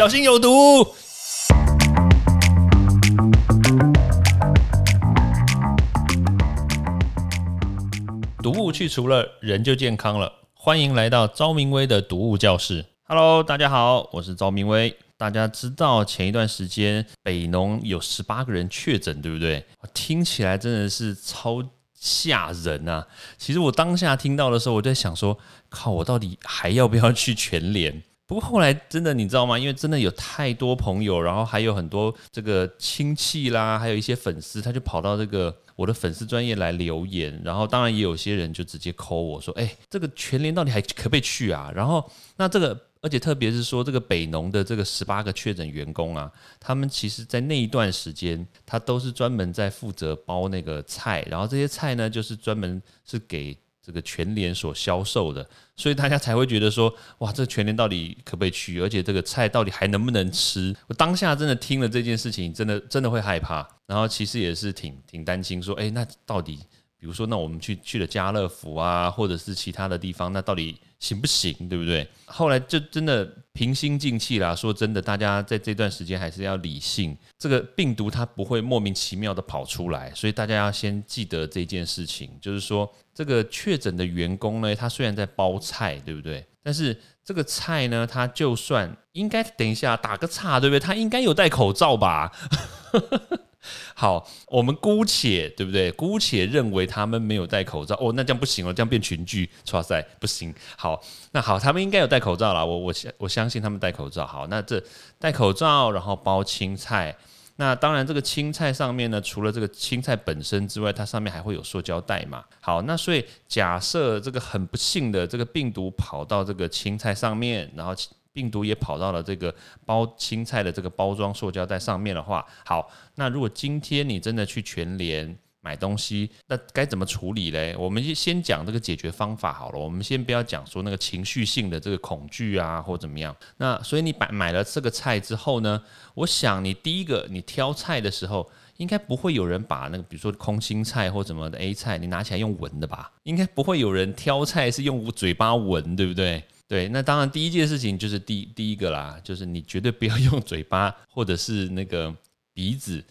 小心有毒。毒物去除了，人就健康了。欢迎来到昭明威的毒物教室。Hello，大家好，我是昭明威。大家知道前一段时间北农有十八个人确诊，对不对？听起来真的是超吓人啊！其实我当下听到的时候，我在想说，靠，我到底还要不要去全联？不过后来真的，你知道吗？因为真的有太多朋友，然后还有很多这个亲戚啦，还有一些粉丝，他就跑到这个我的粉丝专业来留言，然后当然也有些人就直接扣我说：“哎，这个全联到底还可不可以去啊？”然后那这个，而且特别是说这个北农的这个十八个确诊员工啊，他们其实在那一段时间，他都是专门在负责包那个菜，然后这些菜呢，就是专门是给。这个全联所销售的，所以大家才会觉得说，哇，这全联到底可不可以去？而且这个菜到底还能不能吃？我当下真的听了这件事情，真的真的会害怕，然后其实也是挺挺担心，说，哎，那到底，比如说，那我们去去了家乐福啊，或者是其他的地方，那到底行不行？对不对？后来就真的平心静气啦，说真的，大家在这段时间还是要理性，这个病毒它不会莫名其妙的跑出来，所以大家要先记得这件事情，就是说。这个确诊的员工呢，他虽然在包菜，对不对？但是这个菜呢，他就算应该等一下打个岔，对不对？他应该有戴口罩吧？好，我们姑且对不对？姑且认为他们没有戴口罩哦，那这样不行哦，这样变群聚，哇塞，不行。好，那好，他们应该有戴口罩了，我我相我相信他们戴口罩。好，那这戴口罩，然后包青菜。那当然，这个青菜上面呢，除了这个青菜本身之外，它上面还会有塑胶袋嘛。好，那所以假设这个很不幸的这个病毒跑到这个青菜上面，然后病毒也跑到了这个包青菜的这个包装塑胶袋上面的话，好，那如果今天你真的去全联。买东西那该怎么处理嘞？我们先讲这个解决方法好了。我们先不要讲说那个情绪性的这个恐惧啊，或怎么样。那所以你买买了这个菜之后呢，我想你第一个你挑菜的时候，应该不会有人把那个比如说空心菜或怎么的 A 菜，你拿起来用闻的吧？应该不会有人挑菜是用嘴巴闻，对不对？对，那当然第一件事情就是第第一个啦，就是你绝对不要 用嘴巴或者是那个鼻子。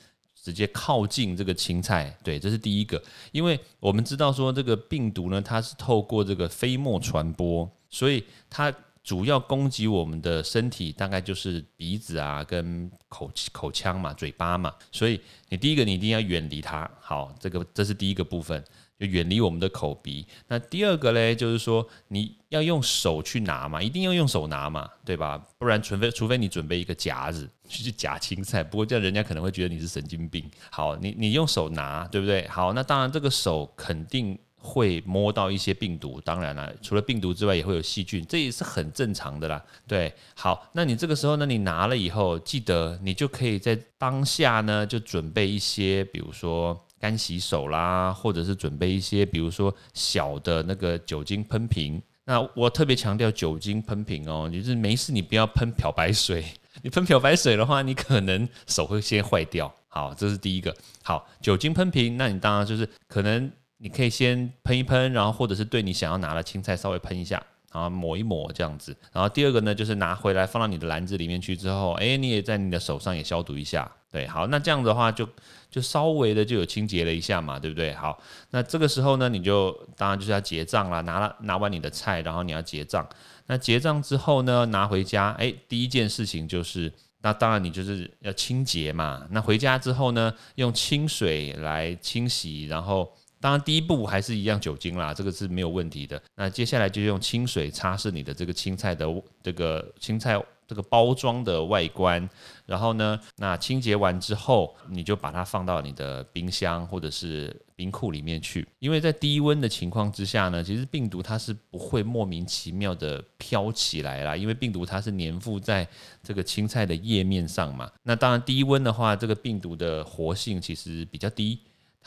直接靠近这个青菜，对，这是第一个，因为我们知道说这个病毒呢，它是透过这个飞沫传播，所以它主要攻击我们的身体，大概就是鼻子啊跟口口腔嘛、嘴巴嘛，所以你第一个你一定要远离它。好，这个这是第一个部分。就远离我们的口鼻。那第二个嘞，就是说你要用手去拿嘛，一定要用手拿嘛，对吧？不然，除非除非你准备一个夹子去夹青菜，不过这样人家可能会觉得你是神经病。好，你你用手拿，对不对？好，那当然这个手肯定会摸到一些病毒，当然了，除了病毒之外，也会有细菌，这也是很正常的啦。对，好，那你这个时候呢，你拿了以后，记得你就可以在当下呢，就准备一些，比如说。干洗手啦，或者是准备一些，比如说小的那个酒精喷瓶。那我特别强调酒精喷瓶哦，就是没事你不要喷漂白水。你喷漂白水的话，你可能手会先坏掉。好，这是第一个。好，酒精喷瓶，那你当然就是可能你可以先喷一喷，然后或者是对你想要拿的青菜稍微喷一下，然后抹一抹这样子。然后第二个呢，就是拿回来放到你的篮子里面去之后，哎，你也在你的手上也消毒一下。对，好，那这样的话就就稍微的就有清洁了一下嘛，对不对？好，那这个时候呢，你就当然就是要结账啦，拿了拿完你的菜，然后你要结账。那结账之后呢，拿回家，哎，第一件事情就是，那当然你就是要清洁嘛。那回家之后呢，用清水来清洗，然后当然第一步还是一样酒精啦，这个是没有问题的。那接下来就用清水擦拭你的这个青菜的这个青菜。这个包装的外观，然后呢，那清洁完之后，你就把它放到你的冰箱或者是冰库里面去。因为在低温的情况之下呢，其实病毒它是不会莫名其妙的飘起来啦，因为病毒它是粘附在这个青菜的叶面上嘛。那当然低温的话，这个病毒的活性其实比较低，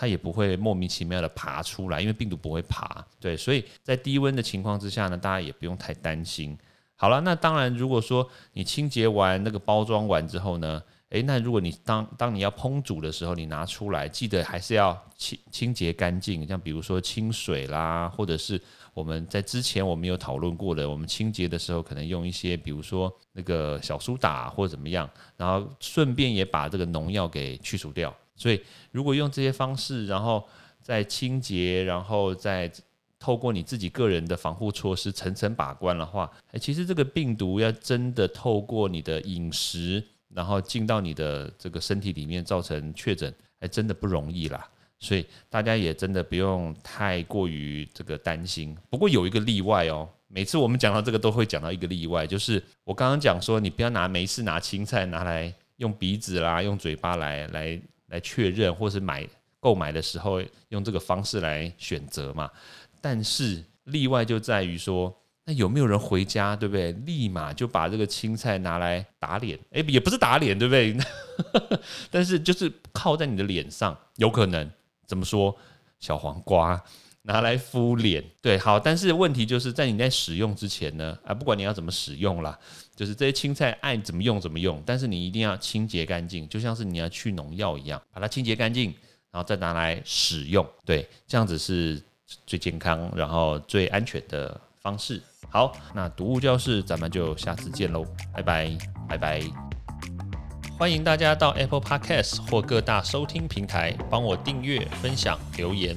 它也不会莫名其妙的爬出来，因为病毒不会爬。对，所以在低温的情况之下呢，大家也不用太担心。好了，那当然，如果说你清洁完那个包装完之后呢，诶，那如果你当当你要烹煮的时候，你拿出来，记得还是要清清洁干净，像比如说清水啦，或者是我们在之前我们有讨论过的，我们清洁的时候可能用一些，比如说那个小苏打或者怎么样，然后顺便也把这个农药给去除掉。所以如果用这些方式，然后再清洁，然后再透过你自己个人的防护措施层层把关的话，哎，其实这个病毒要真的透过你的饮食，然后进到你的这个身体里面造成确诊，还真的不容易啦。所以大家也真的不用太过于这个担心。不过有一个例外哦，每次我们讲到这个都会讲到一个例外，就是我刚刚讲说，你不要拿没事拿青菜拿来用鼻子啦、用嘴巴来来来确认，或是买购买的时候用这个方式来选择嘛。但是例外就在于说，那有没有人回家，对不对？立马就把这个青菜拿来打脸？诶，也不是打脸，对不对？但是就是靠在你的脸上，有可能。怎么说？小黄瓜拿来敷脸，对，好。但是问题就是在你在使用之前呢，啊，不管你要怎么使用啦，就是这些青菜爱怎么用怎么用，但是你一定要清洁干净，就像是你要去农药一样，把它清洁干净，然后再拿来使用，对，这样子是最健康，然后最安全的方式。好，那毒物教室，咱们就下次见喽，拜拜，拜拜。欢迎大家到 Apple Podcast 或各大收听平台帮我订阅、分享、留言。